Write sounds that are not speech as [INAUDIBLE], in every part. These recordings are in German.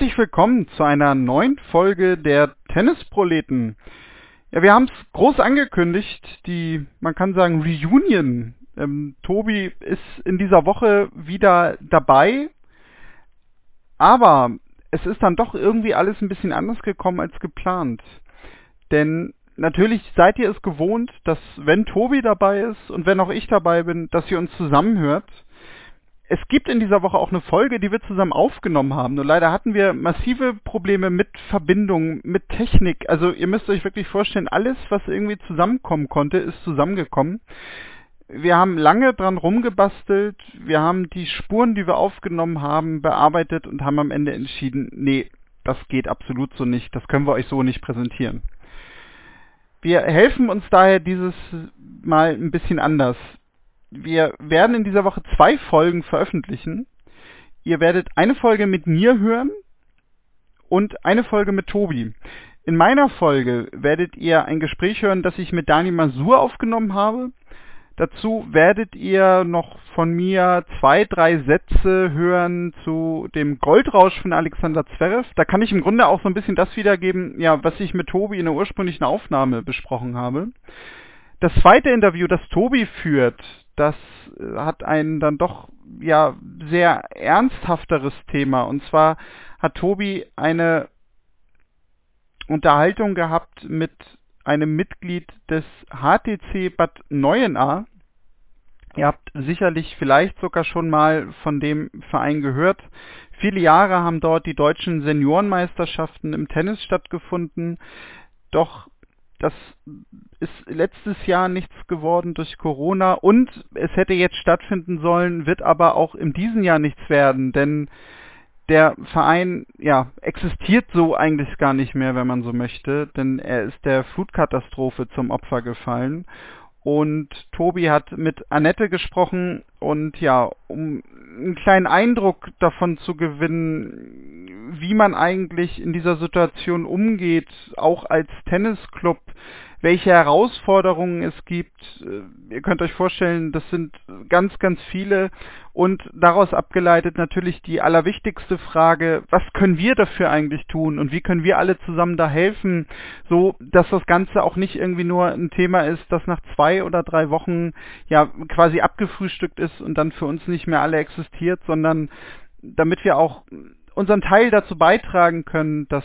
Herzlich willkommen zu einer neuen Folge der Tennisproleten. Ja, wir haben es groß angekündigt, die, man kann sagen, Reunion. Ähm, Tobi ist in dieser Woche wieder dabei, aber es ist dann doch irgendwie alles ein bisschen anders gekommen als geplant. Denn natürlich seid ihr es gewohnt, dass wenn Tobi dabei ist und wenn auch ich dabei bin, dass ihr uns zusammenhört es gibt in dieser Woche auch eine Folge, die wir zusammen aufgenommen haben. Nur leider hatten wir massive Probleme mit Verbindung, mit Technik. Also ihr müsst euch wirklich vorstellen, alles, was irgendwie zusammenkommen konnte, ist zusammengekommen. Wir haben lange dran rumgebastelt, wir haben die Spuren, die wir aufgenommen haben, bearbeitet und haben am Ende entschieden, nee, das geht absolut so nicht, das können wir euch so nicht präsentieren. Wir helfen uns daher dieses Mal ein bisschen anders wir werden in dieser Woche zwei Folgen veröffentlichen. Ihr werdet eine Folge mit mir hören und eine Folge mit Tobi. In meiner Folge werdet ihr ein Gespräch hören, das ich mit Dani Masur aufgenommen habe. Dazu werdet ihr noch von mir zwei, drei Sätze hören zu dem Goldrausch von Alexander Zverev. Da kann ich im Grunde auch so ein bisschen das wiedergeben, ja, was ich mit Tobi in der ursprünglichen Aufnahme besprochen habe. Das zweite Interview, das Tobi führt, das äh, hat ein dann doch ja sehr ernsthafteres Thema. Und zwar hat Tobi eine Unterhaltung gehabt mit einem Mitglied des HTC Bad Neuenahr. Ihr habt sicherlich vielleicht sogar schon mal von dem Verein gehört. Viele Jahre haben dort die deutschen Seniorenmeisterschaften im Tennis stattgefunden. Doch das ist letztes Jahr nichts geworden durch Corona und es hätte jetzt stattfinden sollen, wird aber auch in diesem Jahr nichts werden, denn der Verein ja existiert so eigentlich gar nicht mehr, wenn man so möchte, denn er ist der Flutkatastrophe zum Opfer gefallen und Tobi hat mit Annette gesprochen und ja, um einen kleinen Eindruck davon zu gewinnen, wie man eigentlich in dieser Situation umgeht, auch als Tennisclub, welche Herausforderungen es gibt. Äh, ihr könnt euch vorstellen, das sind ganz, ganz viele und daraus abgeleitet natürlich die allerwichtigste Frage, was können wir dafür eigentlich tun und wie können wir alle zusammen da helfen, so dass das Ganze auch nicht irgendwie nur ein Thema ist, das nach zwei oder drei Wochen ja quasi abgefrühstückt ist und dann für uns nicht mehr alle existiert, sondern damit wir auch unseren Teil dazu beitragen können, dass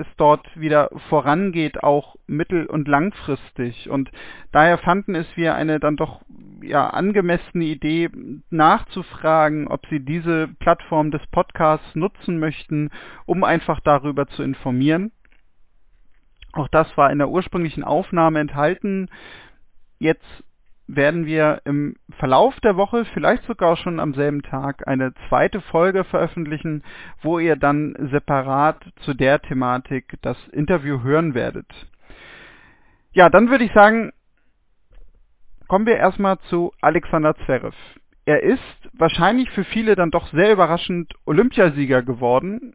es dort wieder vorangeht, auch mittel- und langfristig. Und daher fanden es wir eine dann doch ja angemessene Idee, nachzufragen, ob sie diese Plattform des Podcasts nutzen möchten, um einfach darüber zu informieren. Auch das war in der ursprünglichen Aufnahme enthalten. Jetzt werden wir im Verlauf der Woche, vielleicht sogar schon am selben Tag, eine zweite Folge veröffentlichen, wo ihr dann separat zu der Thematik das Interview hören werdet. Ja, dann würde ich sagen, kommen wir erstmal zu Alexander Zverev. Er ist wahrscheinlich für viele dann doch sehr überraschend Olympiasieger geworden.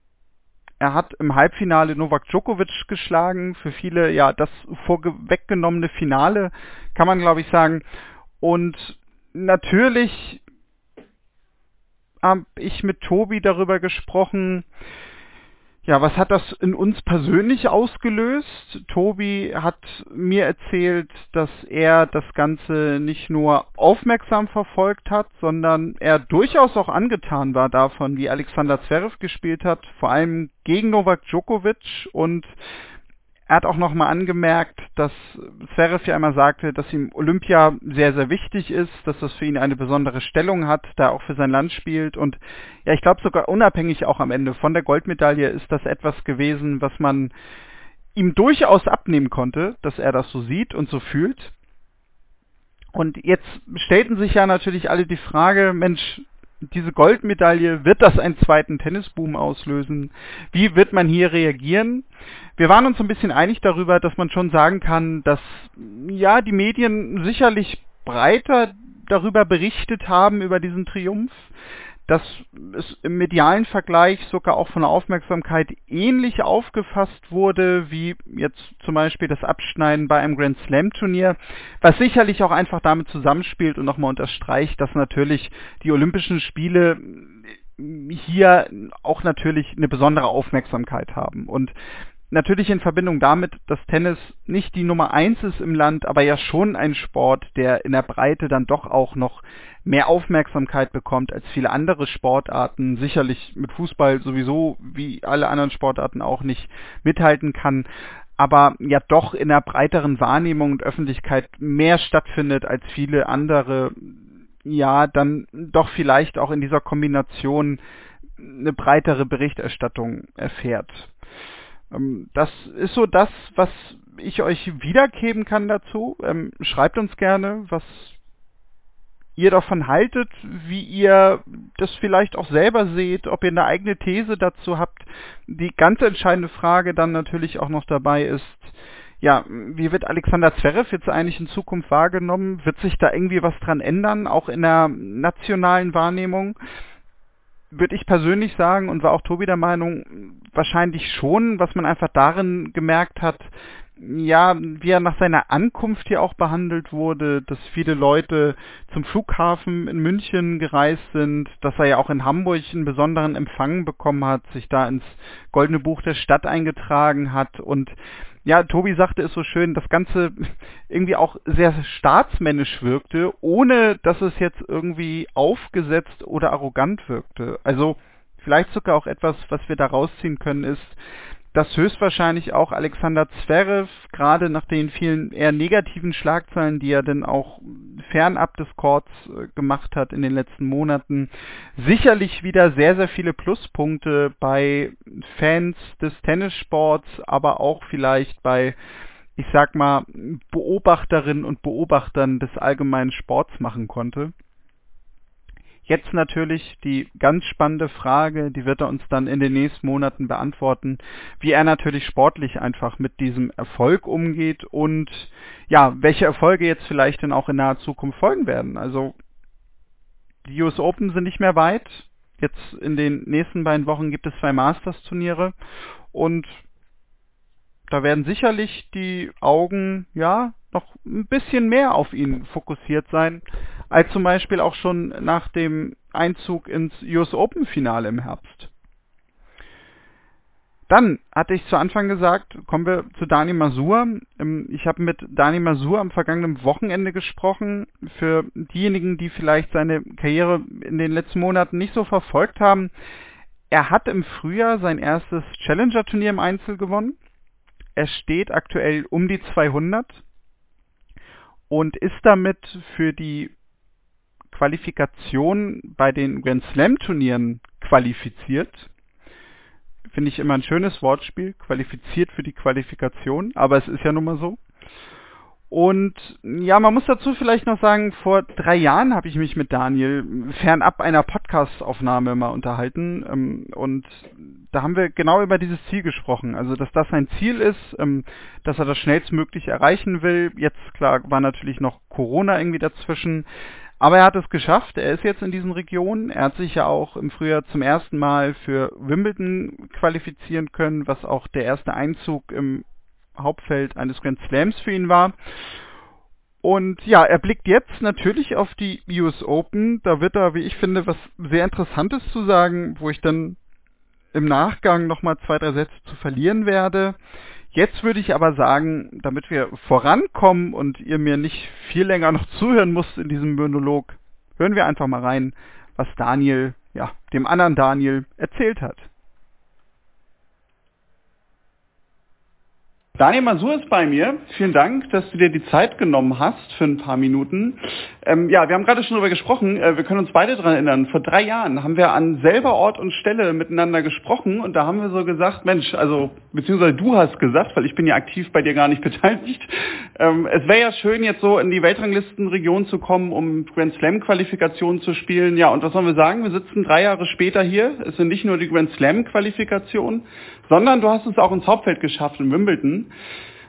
Er hat im Halbfinale Novak Djokovic geschlagen. Für viele ja das vorweggenommene Finale, kann man glaube ich sagen. Und natürlich habe ich mit Tobi darüber gesprochen, ja, was hat das in uns persönlich ausgelöst? Tobi hat mir erzählt, dass er das Ganze nicht nur aufmerksam verfolgt hat, sondern er durchaus auch angetan war davon, wie Alexander Zverev gespielt hat, vor allem gegen Novak Djokovic und er hat auch nochmal angemerkt, dass Zverev ja einmal sagte, dass ihm Olympia sehr, sehr wichtig ist, dass das für ihn eine besondere Stellung hat, da er auch für sein Land spielt. Und ja, ich glaube sogar unabhängig auch am Ende von der Goldmedaille ist das etwas gewesen, was man ihm durchaus abnehmen konnte, dass er das so sieht und so fühlt. Und jetzt stellten sich ja natürlich alle die Frage, Mensch, diese Goldmedaille, wird das einen zweiten Tennisboom auslösen? Wie wird man hier reagieren? Wir waren uns ein bisschen einig darüber, dass man schon sagen kann, dass ja die Medien sicherlich breiter darüber berichtet haben über diesen Triumph, dass es im medialen Vergleich sogar auch von der Aufmerksamkeit ähnlich aufgefasst wurde, wie jetzt zum Beispiel das Abschneiden bei einem Grand Slam Turnier, was sicherlich auch einfach damit zusammenspielt und nochmal unterstreicht, dass natürlich die Olympischen Spiele hier auch natürlich eine besondere Aufmerksamkeit haben. Und natürlich in Verbindung damit, dass Tennis nicht die Nummer eins ist im Land, aber ja schon ein Sport, der in der Breite dann doch auch noch mehr Aufmerksamkeit bekommt als viele andere Sportarten, sicherlich mit Fußball sowieso wie alle anderen Sportarten auch nicht mithalten kann, aber ja doch in der breiteren Wahrnehmung und Öffentlichkeit mehr stattfindet als viele andere, ja, dann doch vielleicht auch in dieser Kombination eine breitere Berichterstattung erfährt. Ähm, das ist so das, was ich euch wiedergeben kann dazu. Ähm, schreibt uns gerne, was ihr davon haltet, wie ihr das vielleicht auch selber seht, ob ihr eine eigene These dazu habt. Die ganz entscheidende Frage dann natürlich auch noch dabei ist, ja, wie wird Alexander Zverev jetzt eigentlich in Zukunft wahrgenommen? Wird sich da irgendwie was dran ändern, auch in der nationalen Wahrnehmung? Würde ich persönlich sagen und war auch Tobi der Meinung, wahrscheinlich schon, was man einfach darin gemerkt hat, ja, wie er nach seiner Ankunft hier auch behandelt wurde, dass viele Leute zum Flughafen in München gereist sind, dass er ja auch in Hamburg einen besonderen Empfang bekommen hat, sich da ins Goldene Buch der Stadt eingetragen hat und ja, Tobi sagte es so schön, das Ganze [LAUGHS] irgendwie auch sehr staatsmännisch wirkte, ohne dass es jetzt irgendwie aufgesetzt oder arrogant wirkte. Also vielleicht sogar auch etwas, was wir da rausziehen können, ist, dass höchstwahrscheinlich auch Alexander Zverev, gerade nach den vielen eher negativen Schlagzeilen, die er denn auch fernab des Courts äh, gemacht hat in den letzten Monaten, sicherlich wieder sehr, sehr viele Pluspunkte bei Fans des Tennissports, aber auch vielleicht bei, ich sag mal, Beobachterinnen und Beobachtern des allgemeinen Sports machen konnte. Jetzt natürlich die ganz spannende Frage, die wird er uns dann in den nächsten Monaten beantworten, wie er natürlich sportlich einfach mit diesem Erfolg umgeht und ja, welche Erfolge jetzt vielleicht dann auch in naher Zukunft folgen werden. Also die US Open sind nicht mehr weit. Jetzt in den nächsten beiden Wochen gibt es zwei Masters-Turniere und da werden sicherlich die Augen, ja, noch ein bisschen mehr auf ihn fokussiert sein, als zum Beispiel auch schon nach dem Einzug ins US Open Finale im Herbst. Dann hatte ich zu Anfang gesagt, kommen wir zu Dani Masur. Ähm, ich habe mit Dani Masur am vergangenen Wochenende gesprochen. Für diejenigen, die vielleicht seine Karriere in den letzten Monaten nicht so verfolgt haben, er hat im Frühjahr sein erstes Challenger-Turnier im Einzel gewonnen. Er steht aktuell um die 200 und ist damit für die Qualifikation bei den Grand Slam Turnieren qualifiziert. Finde ich immer ein schönes Wortspiel, qualifiziert für die Qualifikation, aber es ist ja nun mal so. Und ja, man muss dazu vielleicht noch sagen, vor drei Jahren habe ich mich mit Daniel fernab einer Podcast-Aufnahme mal unterhalten. Ähm, und da haben wir genau über dieses Ziel gesprochen. Also, dass das sein Ziel ist, ähm, dass er das schnellstmöglich erreichen will. Jetzt, klar, war natürlich noch Corona irgendwie dazwischen. Aber er hat es geschafft. Er ist jetzt in diesen Regionen. Er hat sich ja auch im Frühjahr zum ersten Mal für Wimbledon qualifizieren können, was auch der erste Einzug im Hauptfeld eines Grand Slams für ihn war. Und ja, er blickt jetzt natürlich auf die US Open. Da wird er, wie ich finde, was sehr Interessantes zu sagen, wo ich dann im Nachgang nochmal zwei, drei Sätze zu verlieren werde. Jetzt würde ich aber sagen, damit wir vorankommen und ihr mir nicht viel länger noch zuhören müsst in diesem Monolog, hören wir einfach mal rein, was Daniel, ja, dem anderen Daniel erzählt hat. Daniel Masur ist bei mir. Vielen Dank, dass du dir die Zeit genommen hast für ein paar Minuten. Ähm, ja, wir haben gerade schon darüber gesprochen. Äh, wir können uns beide daran erinnern. Vor drei Jahren haben wir an selber Ort und Stelle miteinander gesprochen und da haben wir so gesagt, Mensch, also beziehungsweise du hast gesagt, weil ich bin ja aktiv bei dir gar nicht [LAUGHS] beteiligt. Ähm, es wäre ja schön, jetzt so in die Weltranglistenregion zu kommen, um Grand Slam Qualifikationen zu spielen. Ja, und was sollen wir sagen? Wir sitzen drei Jahre später hier. Es sind nicht nur die Grand Slam Qualifikationen, sondern du hast es auch ins Hauptfeld geschafft in Wimbledon.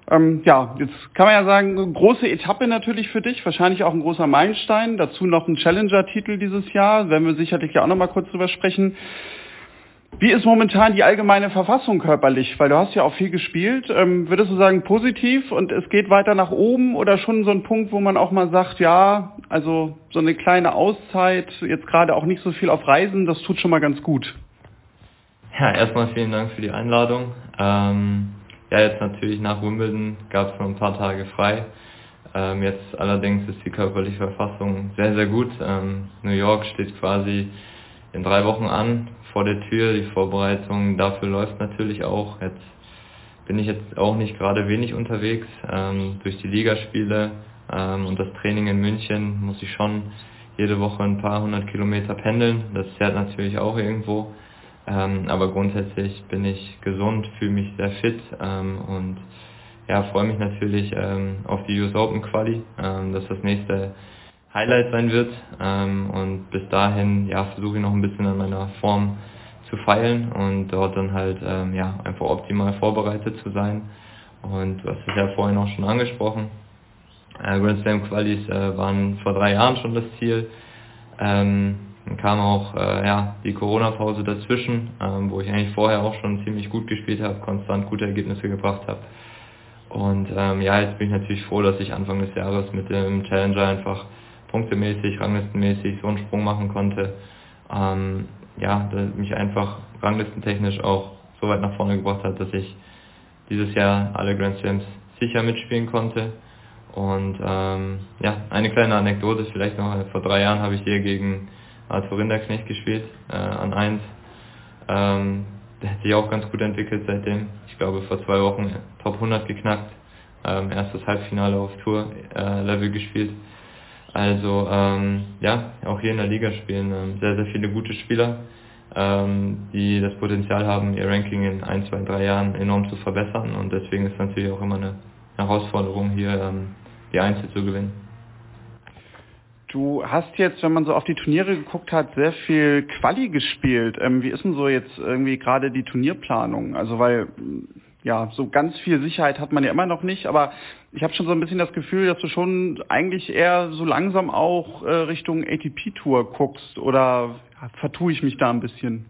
Ähm, ja, jetzt kann man ja sagen, große Etappe natürlich für dich, wahrscheinlich auch ein großer Meilenstein. Dazu noch ein Challenger-Titel dieses Jahr, werden wir sicherlich ja auch noch mal kurz drüber sprechen. Wie ist momentan die allgemeine Verfassung körperlich? Weil du hast ja auch viel gespielt. Ähm, würdest du sagen positiv und es geht weiter nach oben oder schon so ein Punkt, wo man auch mal sagt, ja, also so eine kleine Auszeit, jetzt gerade auch nicht so viel auf Reisen, das tut schon mal ganz gut. Ja, erstmal vielen Dank für die Einladung. Ähm, ja, jetzt natürlich nach Wimbledon gab es noch ein paar Tage frei. Ähm, jetzt allerdings ist die körperliche Verfassung sehr, sehr gut. Ähm, New York steht quasi in drei Wochen an vor der Tür. Die Vorbereitung dafür läuft natürlich auch. Jetzt bin ich jetzt auch nicht gerade wenig unterwegs. Ähm, durch die Ligaspiele ähm, und das Training in München muss ich schon jede Woche ein paar hundert Kilometer pendeln. Das zerrt natürlich auch irgendwo. Ähm, aber grundsätzlich bin ich gesund, fühle mich sehr fit ähm, und ja, freue mich natürlich ähm, auf die US Open Quali, ähm, dass das nächste Highlight sein wird. Ähm, und bis dahin ja, versuche ich noch ein bisschen an meiner Form zu feilen und dort dann halt ähm, ja, einfach optimal vorbereitet zu sein. Und hast es ja vorhin auch schon angesprochen. Äh, Grand Slam Qualis äh, waren vor drei Jahren schon das Ziel. Ähm, dann kam auch äh, ja, die Corona-Pause dazwischen, ähm, wo ich eigentlich vorher auch schon ziemlich gut gespielt habe, konstant gute Ergebnisse gebracht habe. Und ähm, ja, jetzt bin ich natürlich froh, dass ich Anfang des Jahres mit dem Challenger einfach punktemäßig, ranglistenmäßig so einen Sprung machen konnte. Ähm, ja, dass mich einfach ranglistentechnisch auch so weit nach vorne gebracht hat, dass ich dieses Jahr alle Grand Slams sicher mitspielen konnte. Und ähm, ja, eine kleine Anekdote vielleicht noch. Vor drei Jahren habe ich hier gegen Arthur Rinderknecht gespielt, äh, an 1. Ähm, der hat sich auch ganz gut entwickelt seitdem. Ich glaube, vor zwei Wochen Top 100 geknackt. Ähm, erstes Halbfinale auf Tour-Level äh, gespielt. Also ähm, ja, auch hier in der Liga spielen ähm, sehr, sehr viele gute Spieler, ähm, die das Potenzial haben, ihr Ranking in ein, zwei, drei Jahren enorm zu verbessern. Und deswegen ist natürlich auch immer eine Herausforderung, hier ähm, die Einzel zu gewinnen. Du hast jetzt, wenn man so auf die Turniere geguckt hat, sehr viel Quali gespielt. Ähm, wie ist denn so jetzt irgendwie gerade die Turnierplanung? Also weil ja, so ganz viel Sicherheit hat man ja immer noch nicht, aber ich habe schon so ein bisschen das Gefühl, dass du schon eigentlich eher so langsam auch äh, Richtung ATP-Tour guckst oder vertue ich mich da ein bisschen?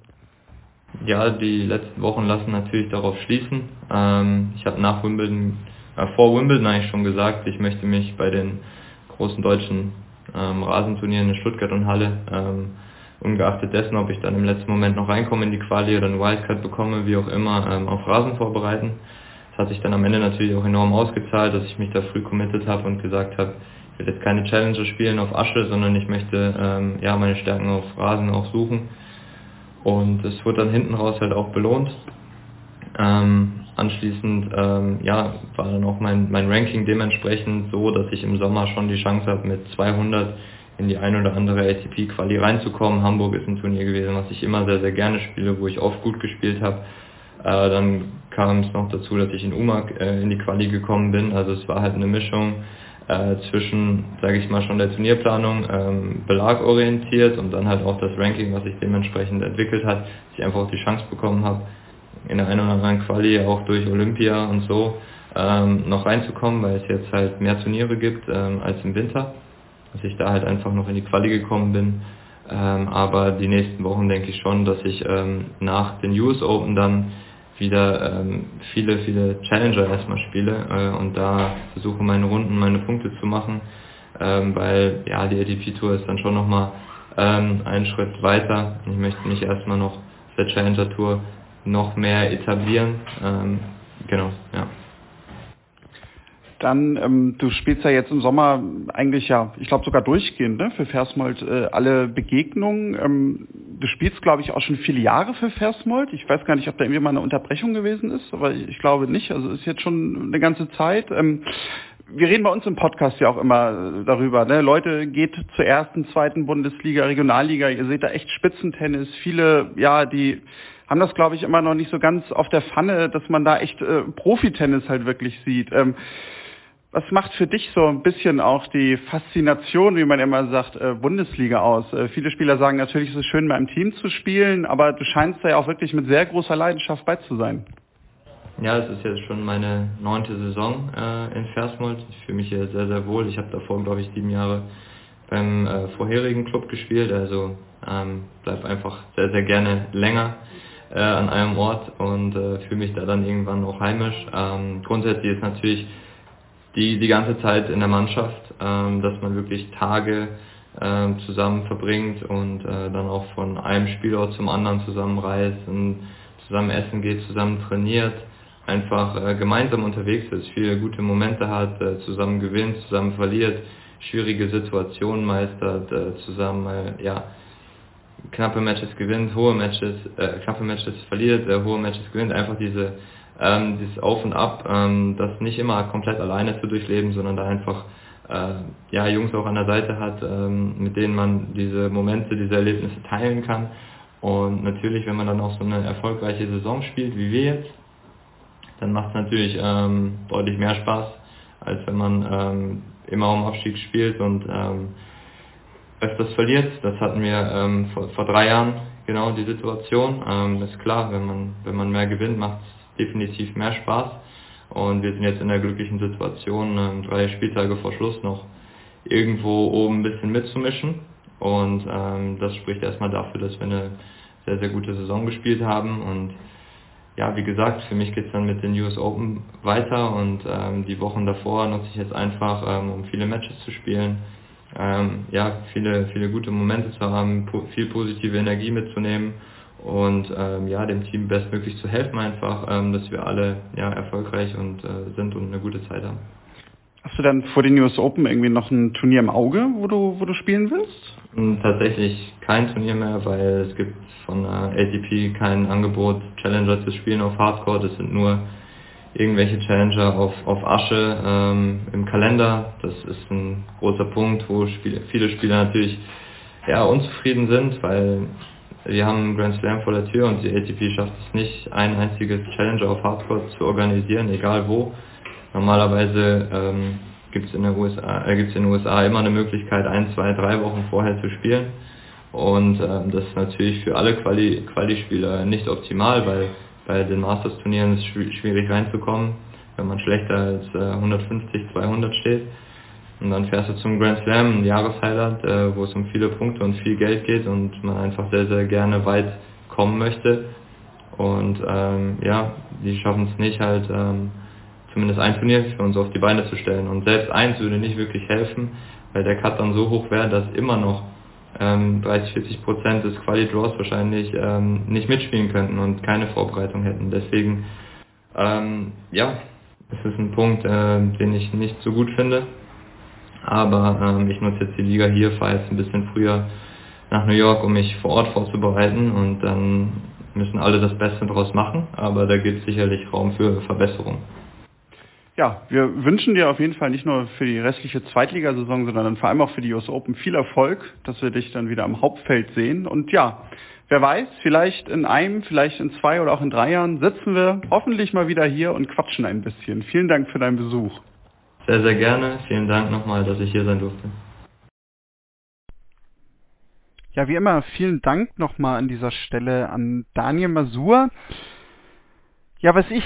Ja, die letzten Wochen lassen natürlich darauf schließen. Ähm, ich habe nach Wimbledon, äh, vor Wimbledon eigentlich schon gesagt, ich möchte mich bei den großen deutschen ähm, Rasenturnieren in Stuttgart und Halle ähm, ungeachtet dessen, ob ich dann im letzten Moment noch reinkomme in die Quali oder eine Wildcard bekomme, wie auch immer, ähm, auf Rasen vorbereiten. Das hat sich dann am Ende natürlich auch enorm ausgezahlt, dass ich mich da früh committed habe und gesagt habe, ich will jetzt keine Challenger spielen auf Asche, sondern ich möchte ähm, ja meine Stärken auf Rasen auch suchen. Und es wurde dann hinten raus halt auch belohnt. Ähm, anschließend ähm, ja, war dann auch mein, mein Ranking dementsprechend so, dass ich im Sommer schon die Chance habe mit 200 in die ein oder andere ATP-Quali reinzukommen. Hamburg ist ein Turnier gewesen, was ich immer sehr, sehr gerne spiele, wo ich oft gut gespielt habe. Äh, dann kam es noch dazu, dass ich in Umag äh, in die Quali gekommen bin. Also es war halt eine Mischung äh, zwischen, sage ich mal, schon der Turnierplanung ähm, belagorientiert und dann halt auch das Ranking, was sich dementsprechend entwickelt hat, dass ich einfach auch die Chance bekommen habe, in der einen oder anderen Quali auch durch Olympia und so ähm, noch reinzukommen, weil es jetzt halt mehr Turniere gibt ähm, als im Winter dass ich da halt einfach noch in die Quali gekommen bin. Ähm, aber die nächsten Wochen denke ich schon, dass ich ähm, nach den US Open dann wieder ähm, viele, viele Challenger erstmal spiele äh, und da versuche meine Runden, meine Punkte zu machen, ähm, weil ja die ATP Tour ist dann schon nochmal ähm, einen Schritt weiter. Ich möchte mich erstmal noch auf der Challenger Tour noch mehr etablieren. Ähm, genau, ja. Dann, ähm, du spielst ja jetzt im Sommer eigentlich ja, ich glaube sogar durchgehend, ne, für Versmold äh, alle Begegnungen. Ähm, du spielst, glaube ich, auch schon viele Jahre für Versmold. Ich weiß gar nicht, ob da irgendwie mal eine Unterbrechung gewesen ist, aber ich, ich glaube nicht. Also ist jetzt schon eine ganze Zeit. Ähm, wir reden bei uns im Podcast ja auch immer darüber. Ne? Leute, geht zur ersten, zweiten Bundesliga, Regionalliga. Ihr seht da echt Spitzentennis. Viele, ja, die haben das, glaube ich, immer noch nicht so ganz auf der Pfanne, dass man da echt äh, Profitennis halt wirklich sieht. Ähm, was macht für dich so ein bisschen auch die Faszination, wie man immer sagt, äh, Bundesliga aus? Äh, viele Spieler sagen natürlich, es ist schön, mal Team zu spielen, aber du scheinst da ja auch wirklich mit sehr großer Leidenschaft bei zu sein. Ja, es ist jetzt schon meine neunte Saison äh, in Versmold. Ich fühle mich hier sehr, sehr wohl. Ich habe davor, glaube ich, sieben Jahre beim äh, vorherigen Club gespielt, also ähm, bleib einfach sehr, sehr gerne länger. Äh, an einem Ort und äh, fühle mich da dann irgendwann auch heimisch. Ähm, grundsätzlich ist natürlich die, die ganze Zeit in der Mannschaft, ähm, dass man wirklich Tage ähm, zusammen verbringt und äh, dann auch von einem Spielort zum anderen zusammenreist und zusammen essen geht, zusammen trainiert, einfach äh, gemeinsam unterwegs ist, viele gute Momente hat, äh, zusammen gewinnt, zusammen verliert, schwierige Situationen meistert, äh, zusammen äh, ja knappe Matches gewinnt, hohe Matches, äh, knappe Matches verliert, äh, hohe Matches gewinnt, einfach diese ähm, dieses Auf und Ab, ähm, das nicht immer komplett alleine zu durchleben, sondern da einfach äh, ja, Jungs auch an der Seite hat, ähm, mit denen man diese Momente, diese Erlebnisse teilen kann. Und natürlich, wenn man dann auch so eine erfolgreiche Saison spielt, wie wir jetzt, dann macht es natürlich ähm, deutlich mehr Spaß, als wenn man ähm, immer um Abstieg spielt und ähm, öfters verliert. Das hatten wir ähm, vor, vor drei Jahren genau die Situation. Ähm, ist klar, wenn man, wenn man mehr gewinnt, macht es definitiv mehr Spaß. Und wir sind jetzt in der glücklichen Situation, ähm, drei Spieltage vor Schluss noch irgendwo oben ein bisschen mitzumischen. Und ähm, das spricht erstmal dafür, dass wir eine sehr, sehr gute Saison gespielt haben. Und ja, wie gesagt, für mich geht es dann mit den US Open weiter und ähm, die Wochen davor nutze ich jetzt einfach, ähm, um viele Matches zu spielen. Ähm, ja, viele, viele gute Momente zu haben, po viel positive Energie mitzunehmen und ähm, ja, dem Team bestmöglich zu helfen einfach, ähm, dass wir alle ja, erfolgreich und äh, sind und eine gute Zeit haben. Hast du dann vor den US Open irgendwie noch ein Turnier im Auge, wo du, wo du spielen willst? Hm, tatsächlich kein Turnier mehr, weil es gibt von äh, ATP kein Angebot, Challenger zu spielen auf Hardcore. Das sind nur irgendwelche Challenger auf, auf Asche ähm, im Kalender. Das ist ein großer Punkt, wo Spiele, viele Spieler natürlich ja, unzufrieden sind, weil wir haben einen Grand Slam vor der Tür und die ATP schafft es nicht, ein einziges Challenger auf Hardcore zu organisieren, egal wo. Normalerweise ähm, gibt es in, äh, in den USA immer eine Möglichkeit, ein, zwei, drei Wochen vorher zu spielen. Und ähm, das ist natürlich für alle Quali-Spieler Quali nicht optimal, weil bei den Masters-Turnieren ist es schwierig reinzukommen, wenn man schlechter als äh, 150, 200 steht. Und dann fährst du zum Grand Slam, ein Jahreshighlight, äh, wo es um viele Punkte und viel Geld geht und man einfach sehr, sehr gerne weit kommen möchte. Und ähm, ja, die schaffen es nicht halt, ähm, zumindest ein Turnier für uns auf die Beine zu stellen. Und selbst eins würde nicht wirklich helfen, weil der Cut dann so hoch wäre, dass immer noch ähm, 30, 40 Prozent des Quali-Draws wahrscheinlich ähm, nicht mitspielen könnten und keine Vorbereitung hätten. Deswegen, ähm, ja, es ist ein Punkt, äh, den ich nicht so gut finde. Aber ähm, ich nutze jetzt die Liga hier, fahre jetzt ein bisschen früher nach New York, um mich vor Ort vorzubereiten und dann müssen alle das Beste daraus machen, aber da gibt es sicherlich Raum für Verbesserung. Ja, wir wünschen dir auf jeden Fall nicht nur für die restliche Zweitligasaison, sondern dann vor allem auch für die US Open viel Erfolg, dass wir dich dann wieder am Hauptfeld sehen. Und ja, wer weiß, vielleicht in einem, vielleicht in zwei oder auch in drei Jahren sitzen wir hoffentlich mal wieder hier und quatschen ein bisschen. Vielen Dank für deinen Besuch. Sehr, sehr gerne. Vielen Dank nochmal, dass ich hier sein durfte. Ja, wie immer, vielen Dank nochmal an dieser Stelle an Daniel Masur. Ja, was ich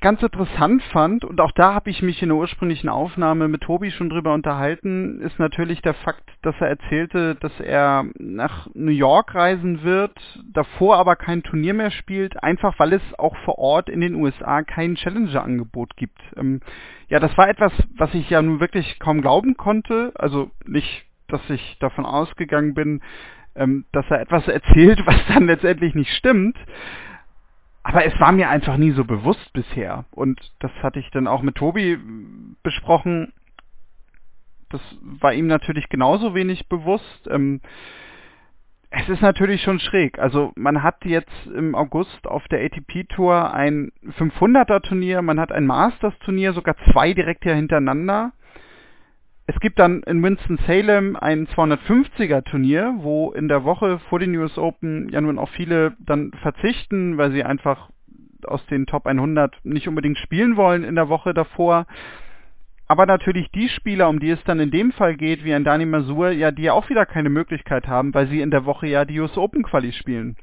ganz interessant fand, und auch da habe ich mich in der ursprünglichen Aufnahme mit Tobi schon drüber unterhalten, ist natürlich der Fakt, dass er erzählte, dass er nach New York reisen wird, davor aber kein Turnier mehr spielt, einfach weil es auch vor Ort in den USA kein Challenger-Angebot gibt. Ähm, ja, das war etwas, was ich ja nun wirklich kaum glauben konnte, also nicht, dass ich davon ausgegangen bin, ähm, dass er etwas erzählt, [LAUGHS] was dann letztendlich nicht stimmt. Aber es war mir einfach nie so bewusst bisher. Und das hatte ich dann auch mit Tobi besprochen. Das war ihm natürlich genauso wenig bewusst. Ähm, es ist natürlich schon schräg. Also man hat jetzt im August auf der ATP Tour ein 500er Turnier, man hat ein Masters Turnier, sogar zwei direkt hier hintereinander es gibt dann in Winston-Salem ein 250er Turnier, wo in der Woche vor den US Open ja nun auch viele dann verzichten, weil sie einfach aus den Top 100 nicht unbedingt spielen wollen in der Woche davor. Aber natürlich die Spieler, um die es dann in dem Fall geht, wie ein Dani Masur, ja, die ja auch wieder keine Möglichkeit haben, weil sie in der Woche ja die US Open Quali spielen.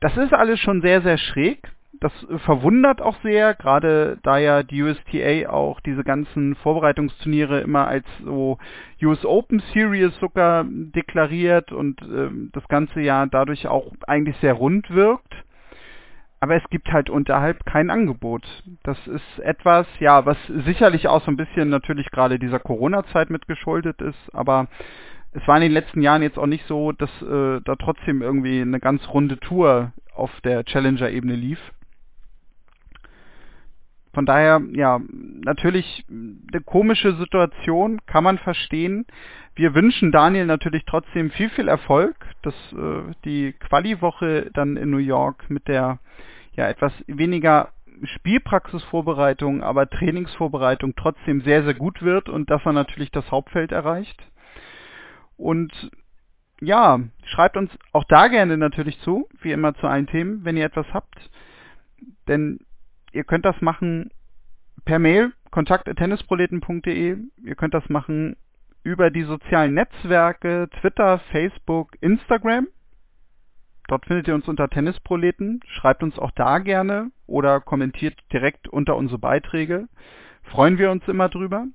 Das ist alles schon sehr, sehr schräg das verwundert auch sehr, gerade da ja die USTA auch diese ganzen Vorbereitungsturniere immer als so US Open Series sogar deklariert und äh, das ganze Jahr dadurch auch eigentlich sehr rund wirkt. aber es gibt halt unterhalb kein Angebot. Das ist etwas, ja, was sicherlich auch so ein bisschen natürlich gerade dieser Corona-Zeit mitgeschuldet ist, aber es war in den letzten Jahren jetzt auch nicht so, dass äh, da trotzdem irgendwie eine ganz runde Tour auf der Challenger-Ebene lief. Von daher, ja, natürlich eine komische Situation, kann man verstehen. Wir wünschen Daniel natürlich trotzdem viel, viel Erfolg, dass äh, die Quali-Woche dann in New York mit der ja etwas weniger Spielpraxisvorbereitung, aber Trainingsvorbereitung trotzdem sehr, sehr gut wird und dass er natürlich das Hauptfeld erreicht. Und ja, schreibt uns auch da gerne natürlich zu, wie immer zu allen Themen, wenn ihr etwas habt. Denn ihr könnt das machen per Mail, kontakt.tennisproleten.de. Ihr könnt das machen über die sozialen Netzwerke, Twitter, Facebook, Instagram. Dort findet ihr uns unter Tennisproleten. Schreibt uns auch da gerne oder kommentiert direkt unter unsere Beiträge. Freuen wir uns immer drüber.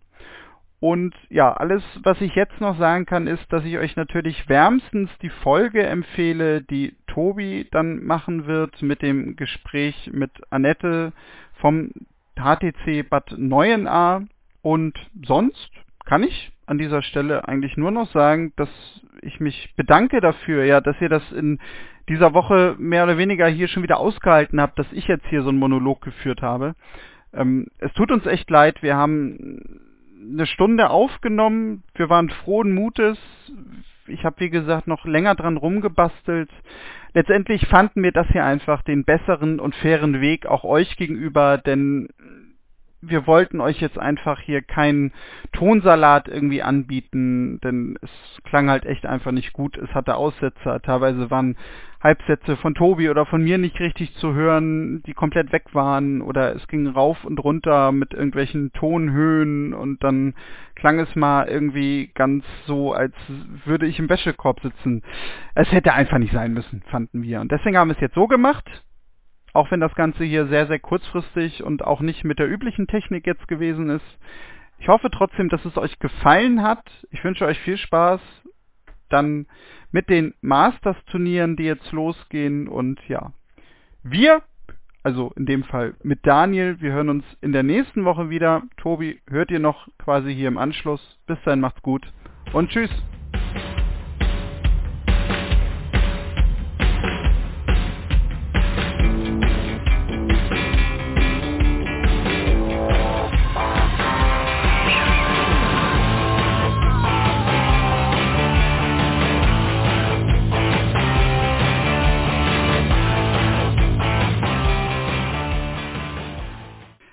Und ja, alles, was ich jetzt noch sagen kann, ist, dass ich euch natürlich wärmstens die Folge empfehle, die Tobi dann machen wird mit dem Gespräch mit Annette vom HTC Bad Neuenahr. Und sonst kann ich an dieser Stelle eigentlich nur noch sagen, dass ich mich bedanke dafür, ja, dass ihr das in dieser Woche mehr oder weniger hier schon wieder ausgehalten habt, dass ich jetzt hier so einen Monolog geführt habe. Ähm, es tut uns echt leid, wir haben eine Stunde aufgenommen. Wir waren frohen Mutes. Ich habe, wie gesagt, noch länger dran rumgebastelt. Letztendlich fanden wir das hier einfach den besseren und fairen Weg auch euch gegenüber, denn wir wollten euch jetzt einfach hier keinen Tonsalat irgendwie anbieten, denn es klang halt echt einfach nicht gut. Es hatte Aussetzer. Teilweise waren Halbsätze von Tobi oder von mir nicht richtig zu hören, die komplett weg waren oder es ging rauf und runter mit irgendwelchen Tonhöhen und dann klang es mal irgendwie ganz so, als würde ich im Wäschekorb sitzen. Es hätte einfach nicht sein müssen, fanden wir. Und deswegen haben wir es jetzt so gemacht auch wenn das Ganze hier sehr, sehr kurzfristig und auch nicht mit der üblichen Technik jetzt gewesen ist. Ich hoffe trotzdem, dass es euch gefallen hat. Ich wünsche euch viel Spaß dann mit den Masters-Turnieren, die jetzt losgehen. Und ja, wir, also in dem Fall mit Daniel, wir hören uns in der nächsten Woche wieder. Tobi, hört ihr noch quasi hier im Anschluss. Bis dahin, macht's gut und tschüss.